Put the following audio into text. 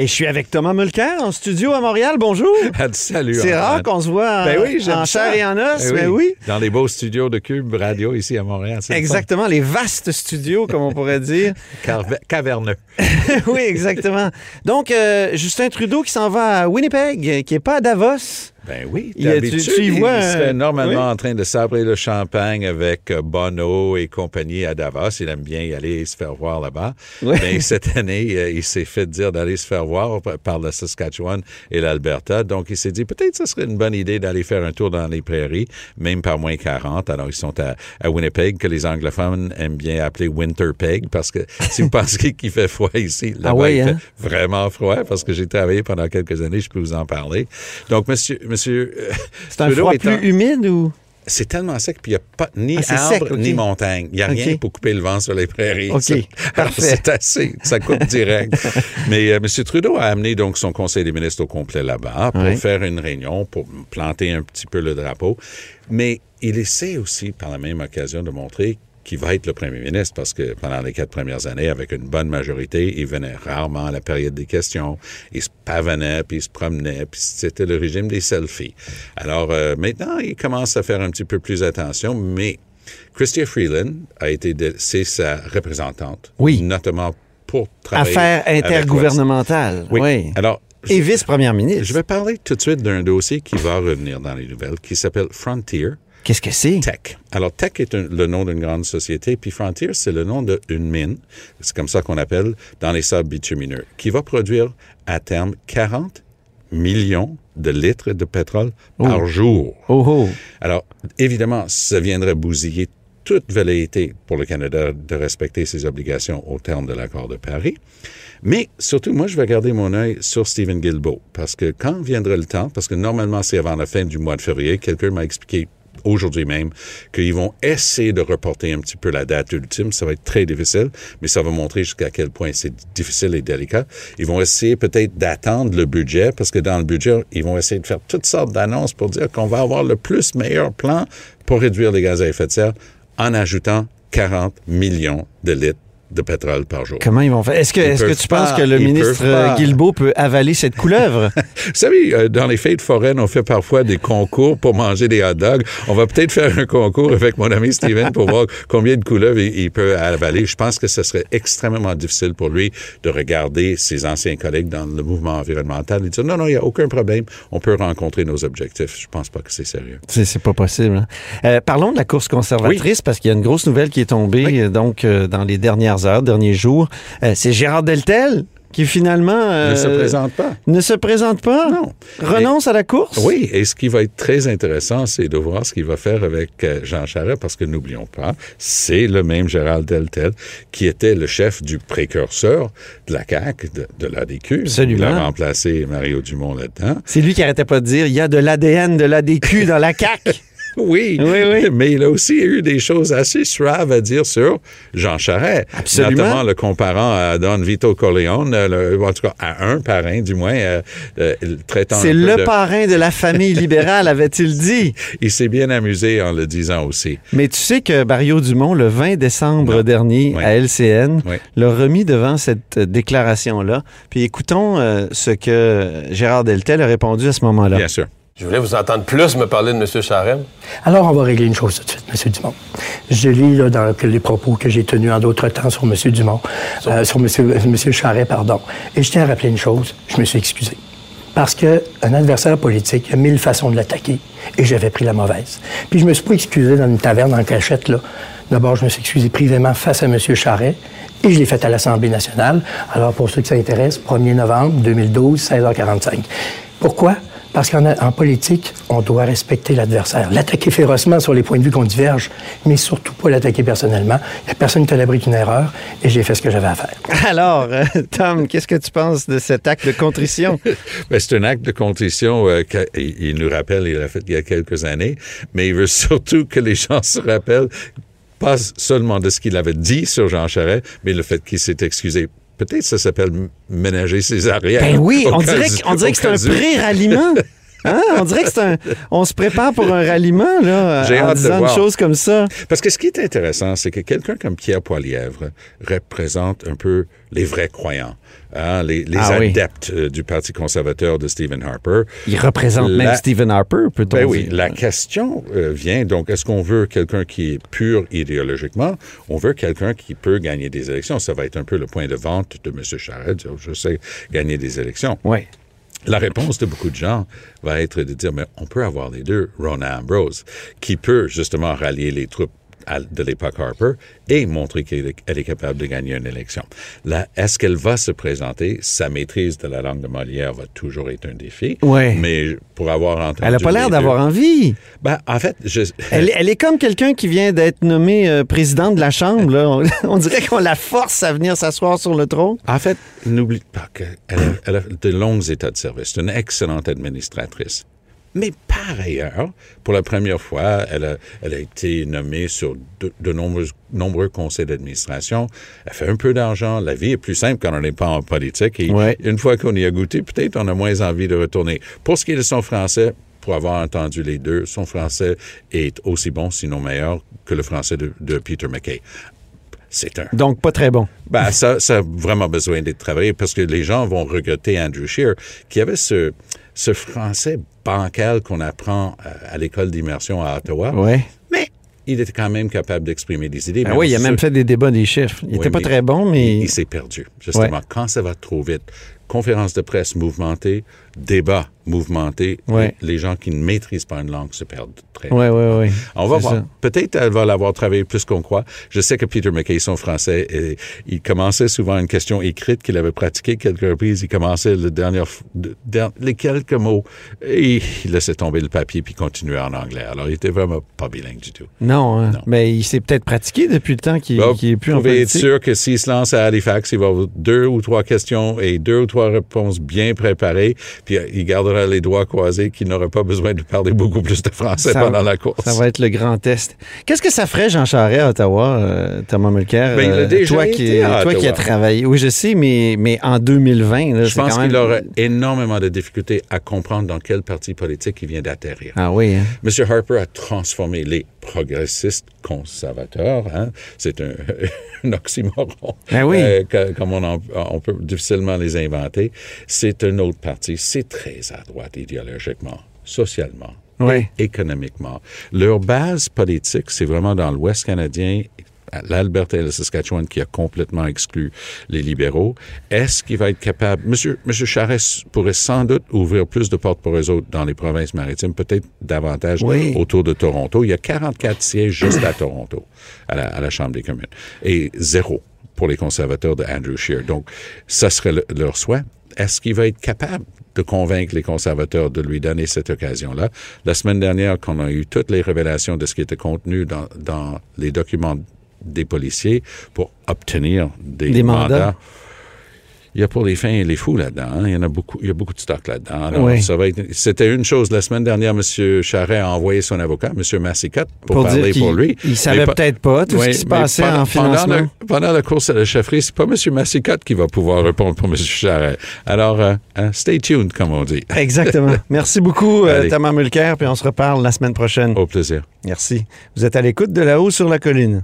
Et je suis avec Thomas Mulcair en studio à Montréal. Bonjour. Salut. C'est rare qu'on se voit en, ben oui, en chair et en os. Ben oui. oui. Dans les beaux studios de Cube Radio ici à Montréal. Exactement, les vastes studios, comme on pourrait dire. Caverneux. oui, exactement. Donc, euh, Justin Trudeau qui s'en va à Winnipeg, qui n'est pas à Davos. Ben oui, a- tu- d'habitude, tu y il serait euh, normalement oui. en train de sabrer le champagne avec euh, Bono et compagnie à Davos. Il aime bien y aller se faire voir là-bas. Oui. Mais cette année, euh, il s'est fait dire d'aller se faire voir par- la Saskatchewan et l'Alberta. Donc, il s'est dit peut-être ce serait une bonne idée d'aller faire un tour dans les prairies, même par moins 40. Alors, ils sont à, à Winnipeg, que les anglophones aiment bien appeler Winterpeg, parce que si vous pensez qu'il fait froid ici, là-bas, Ah oui, il hein? fait vraiment froid, parce que j'ai travaillé pendant quelques années, je peux vous en parler. Donc, monsieur, monsieur euh, C'est un froid en- plus humide ou? c'est tellement sec, puis il n'y a pas ni Ah, arbre, ni montagne. Il n'y a rien pour couper le vent sur les prairies. Ok, Ça- alors, parfait. C'est assez. Ça coupe direct. Mais euh, M. Trudeau a amené donc son conseil des ministres au complet là-bas pour Oui. faire une réunion, pour planter un petit peu le drapeau. Mais il essaie aussi, par la même occasion, de montrer qu'il va être le premier ministre parce que pendant les quatre premières années, avec une bonne majorité, il venait rarement à la période des questions. Il se pavanait, puis il se promenait, puis c'était le régime des selfies. Alors euh, maintenant, il commence à faire un petit peu plus attention, mais Chrystia Freeland a été, c'est sa représentante, Oui. notamment pour travailler Affaires intergouvernementales. Oui. Oui. Alors, Et vice-première ministre. je vais parler tout de suite d'un dossier qui va revenir dans les nouvelles, qui s'appelle Frontier. Qu'est-ce que c'est? Tech. Alors, Tech est un- le nom d'une grande société, puis Frontier, c'est le nom d'une mine, c'est comme ça qu'on appelle, dans les sables bitumineux, qui va produire à terme 40 millions de litres de pétrole par jour. Oh oh. Alors, évidemment, ça viendrait bousiller toute velléité pour le Canada de respecter ses obligations au terme de l'accord de Paris. Mais surtout, moi, je vais garder mon œil sur Stephen Guilbeault, parce que quand viendra le temps, parce que normalement, c'est avant la fin du mois de février, quelqu'un m'a expliqué aujourd'hui même qu'ils vont essayer de reporter un petit peu la date ultime. Ça va être très difficile, mais ça va montrer jusqu'à quel point c'est difficile et délicat. Ils vont essayer peut-être d'attendre le budget, parce que dans le budget, ils vont essayer de faire toutes sortes d'annonces pour dire qu'on va avoir le plus meilleur plan pour réduire les gaz à effet de serre en ajoutant 40 millions de litres de pétrole par jour. Comment ils vont faire? Est-ce que, tu penses que le ministre euh, Guilbeault peut avaler cette couleuvre? Vous savez, euh, dans les fêtes foraines, on fait parfois des concours pour manger des hot dogs. On va peut-être faire un concours avec mon ami Steven pour voir combien de couleuvres il, il peut avaler. Je pense que ce serait extrêmement difficile pour lui de regarder ses anciens collègues dans le mouvement environnemental et dire non, non, il n'y a aucun problème. On peut rencontrer nos objectifs. Je pense pas que c'est sérieux. C'est, pas possible. hein. Euh, parlons de la course conservatrice parce qu'il y a une grosse nouvelle qui est tombée Oui. donc euh, dans les dernières heures, derniers jours. Euh, c'est Gérard Deltel qui finalement euh, ne se présente pas. ne se présente pas. Non. Renonce à la course? Oui, et ce qui va être très intéressant, c'est de voir ce qu'il va faire avec euh, Jean Charest, parce que n'oublions pas, c'est le même Gérald Deltel qui était le chef du précurseur de la CAQ, de, de l'ADQ. Absolument. Il a remplacé Mario Dumont là-dedans. C'est lui qui arrêtait pas de dire il y a de l'ADN de l'ADQ dans la CAQ. Oui, Oui, oui. mais il a aussi eu des choses assez suaves à dire sur Jean Charest. Absolument. Notamment le comparant à Don Vito Corleone, euh, le- en tout cas à un parrain du moins, euh, euh, traitant C'est le de- parrain de la famille libérale, avait-il dit. Il s'est bien amusé en le disant aussi. Mais tu sais que Mario Dumont, le 20 décembre Non. dernier Oui. à LCN, Oui. l'a remis devant cette déclaration-là. Puis écoutons euh, ce que Gérard Deltel a répondu à ce moment-là. Bien sûr. Je voulais vous entendre plus me parler de M. Charest. Alors, on va régler une chose tout de suite, M. Dumont. Je lis là, dans les propos que j'ai tenus en d'autres temps sur M. Dumont, euh, sur M. Monsieur Charest, pardon. Et je tiens à rappeler une chose, je me suis excusé. Parce qu'un adversaire politique, a mille façons de l'attaquer, et j'avais pris la mauvaise. Puis je me suis pas excusé dans une taverne en cachette, là. D'abord, je me suis excusé privément face à M. Charest, et je l'ai fait à l'Assemblée nationale. Alors, pour ceux qui s'intéressent, 1er novembre 2012, 16h45. Pourquoi? Parce qu'en en politique, on doit respecter l'adversaire, l'attaquer férocement sur les points de vue qu'on diverge, mais surtout pas l'attaquer personnellement. Il n'y a personne qui t'abrite une erreur et j'ai fait ce que j'avais à faire. Alors, euh, Tom, qu'est-ce que tu penses de cet acte de contrition? Ben, c'est un acte de contrition euh, qu'il il nous rappelle, il l'a fait il y a quelques années, mais il veut surtout que les gens se rappellent pas seulement de ce qu'il avait dit sur Jean Charest, mais le fait qu'il s'est excusé. Peut-être ça s'appelle ménager ses arrières. Ben oui, on dirait, que- on dirait que c'est un pré-ralliement. Hein? On dirait que c'est un. On se prépare pour un ralliement, là, J'ai en hâte de voir. une chose comme ça. Parce que ce qui est intéressant, c'est que quelqu'un comme Pierre Poilièvre représente un peu les vrais croyants, hein, les, les Ah oui. adeptes euh, du Parti conservateur de Stephen Harper. Il représente même Stephen Harper, peut-on Ben oui, dire. la question euh, vient donc, est-ce qu'on veut quelqu'un qui est pur idéologiquement? On veut quelqu'un qui peut gagner des élections. Ça va être un peu le point de vente de M. Charest, dire, je sais gagner des élections. Oui. La réponse de beaucoup de gens va être de dire, mais on peut avoir les deux. Rona Ambrose, qui peut justement rallier les troupes de l'époque Harper et montrer qu'elle est, capable de gagner une élection. Là, est-ce qu'elle va se présenter? Sa maîtrise de la langue de Molière va toujours être un défi. Ouais. Mais pour avoir entendu... Elle n'a pas l'air d'avoir envie. Ben, en fait, je... Elle, elle est comme quelqu'un qui vient d'être nommé euh, président de la Chambre. Là. On, on dirait qu'on la force à venir s'asseoir sur le trône. En fait, n'oublie pas qu'elle a, elle a de longs états de service. C'est une excellente administratrice. Mais par ailleurs, pour la première fois, elle a, elle a été nommée sur de, de nombreux, nombreux conseils d'administration. Elle fait un peu d'argent. La vie est plus simple quand on n'est pas en politique. Et Ouais. une fois qu'on y a goûté, peut-être on a moins envie de retourner. Pour ce qui est de son français, pour avoir entendu les deux, son français est aussi bon, sinon meilleur, que le français de, de Peter McKay. C'est un Donc, pas très bon. ben, ça, ça a vraiment besoin d'être travaillé parce que les gens vont regretter Andrew Shear, qui avait ce, ce français bancal qu'on apprend à, à l'école d'immersion à Ottawa. Oui. Mais il était quand même capable d'exprimer des idées. Ah oui, il a même fait des débats des chiffres. Il Oui, était pas très bon, mais. Il, il s'est perdu, justement. Ouais. Quand ça va trop vite, conférence de presse mouvementée, débat mouvementé, Ouais. les gens qui ne maîtrisent pas une langue se perdent très Oui, oui, oui. on va voir. Peut-être elle va l'avoir travaillé plus qu'on croit. Je sais que Peter McKay, son français, euh, il commençait souvent une question écrite qu'il avait pratiquée quelques reprises. Il commençait le dernier, les quelques mots et il laissait tomber le papier puis continuait en anglais. Alors, il était vraiment pas bilingue du tout. Non, hein. Non. mais il s'est peut-être pratiqué depuis le temps qu'il Bah, qu'il est plus en vous pouvez être sûr que s'il se lance à Halifax, il va avoir deux ou trois questions et deux ou trois réponses bien préparées, puis euh, il gardera les doigts croisés qu'il n'aura pas besoin de parler beaucoup plus de français Ça- pendant la course. Ça va être le grand test. Qu'est-ce que ça ferait, Jean Charest, à Ottawa, euh, Thomas Mulcair? Ben, il a euh, déjà toi été qui, à toi qui as travaillé. Oui, je sais, mais, mais en 2020, là, Je pense même... qu'il aurait énormément de difficultés à comprendre dans quel parti politique il vient d'atterrir. Ah oui, hein? M. Harper a transformé les progressistes conservateurs. hein? C'est un, un oxymoron. Ah oui. Euh, comme on, en- on peut difficilement les inventer. C'est un autre parti. C'est très à droite idéologiquement, socialement. Oui. économiquement. Leur base politique, c'est vraiment dans l'Ouest canadien, l'Alberta et le Saskatchewan qui a complètement exclu les libéraux. Est-ce qu'il va être capable... Monsieur, Monsieur Charest pourrait sans doute ouvrir plus de portes pour eux autres dans les provinces maritimes, peut-être davantage Oui. autour de Toronto. Il y a 44 sièges juste à Toronto, à la, à la Chambre des communes, et zéro pour les conservateurs de Andrew Scheer. Donc, ça serait le- leur souhait. Est-ce qu'il va être capable de convaincre les conservateurs de lui donner cette occasion-là? La semaine dernière, quand on a eu toutes les révélations de ce qui était contenu dans, dans les documents des policiers pour obtenir des, Des mandats. mandats, il y a pour les fins et les fous là-dedans. hein. Il y en a beaucoup. Il y a beaucoup de stock là-dedans. Oui. ça va être. C'était une chose. La semaine dernière, M. Charret a envoyé son avocat, M. Massicotte, pour, Pour parler pour lui. il savait Mais peut-être pas tout ce qui se passait pendant- en financement. Pendant la, pendant la course à la chefferie, c'est pas M. Massicotte qui va pouvoir répondre pour M. Charret. Alors, euh, hein, stay tuned, comme on dit. Exactement. Merci beaucoup, euh. Thomas Mulcair, puis on se reparle la semaine prochaine. Au plaisir. Merci. Vous êtes à l'écoute de là-haut sur la colline.